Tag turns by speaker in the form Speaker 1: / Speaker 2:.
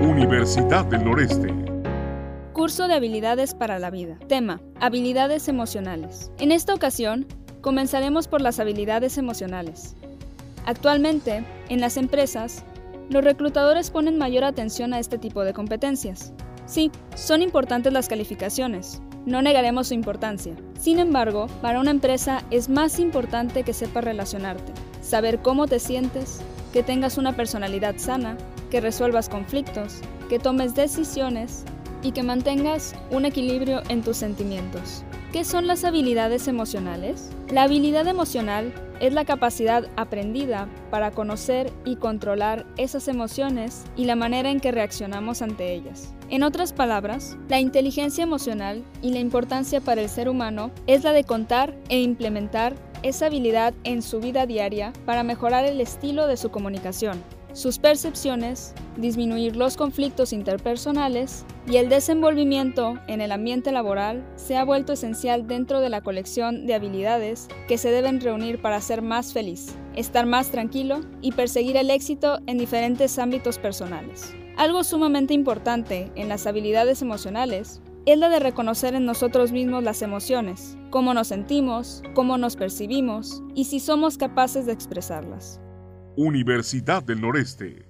Speaker 1: Universidad del Noreste.
Speaker 2: Curso de habilidades para la vida. Tema, habilidades emocionales. En esta ocasión, comenzaremos por las habilidades emocionales. Actualmente, en las empresas, los reclutadores ponen mayor atención a este tipo de competencias. Sí, son importantes las calificaciones, no negaremos su importancia. Sin embargo, para una empresa es más importante que sepas relacionarte, saber cómo te sientes, que tengas una personalidad sana, que resuelvas conflictos, que tomes decisiones y que mantengas un equilibrio en tus sentimientos. ¿Qué son las habilidades emocionales? La habilidad emocional es la capacidad aprendida para conocer y controlar esas emociones y la manera en que reaccionamos ante ellas. En otras palabras, la inteligencia emocional y la importancia para el ser humano es la de contar e implementar esa habilidad en su vida diaria para mejorar el estilo de su comunicación, sus percepciones, disminuir los conflictos interpersonales y el desenvolvimiento en el ambiente laboral se ha vuelto esencial dentro de la colección de habilidades que se deben reunir para ser más feliz, estar más tranquilo y perseguir el éxito en diferentes ámbitos personales. Algo sumamente importante en las habilidades emocionales es la de reconocer en nosotros mismos las emociones, cómo nos sentimos, cómo nos percibimos y si somos capaces de expresarlas.
Speaker 1: Universidad del Noreste.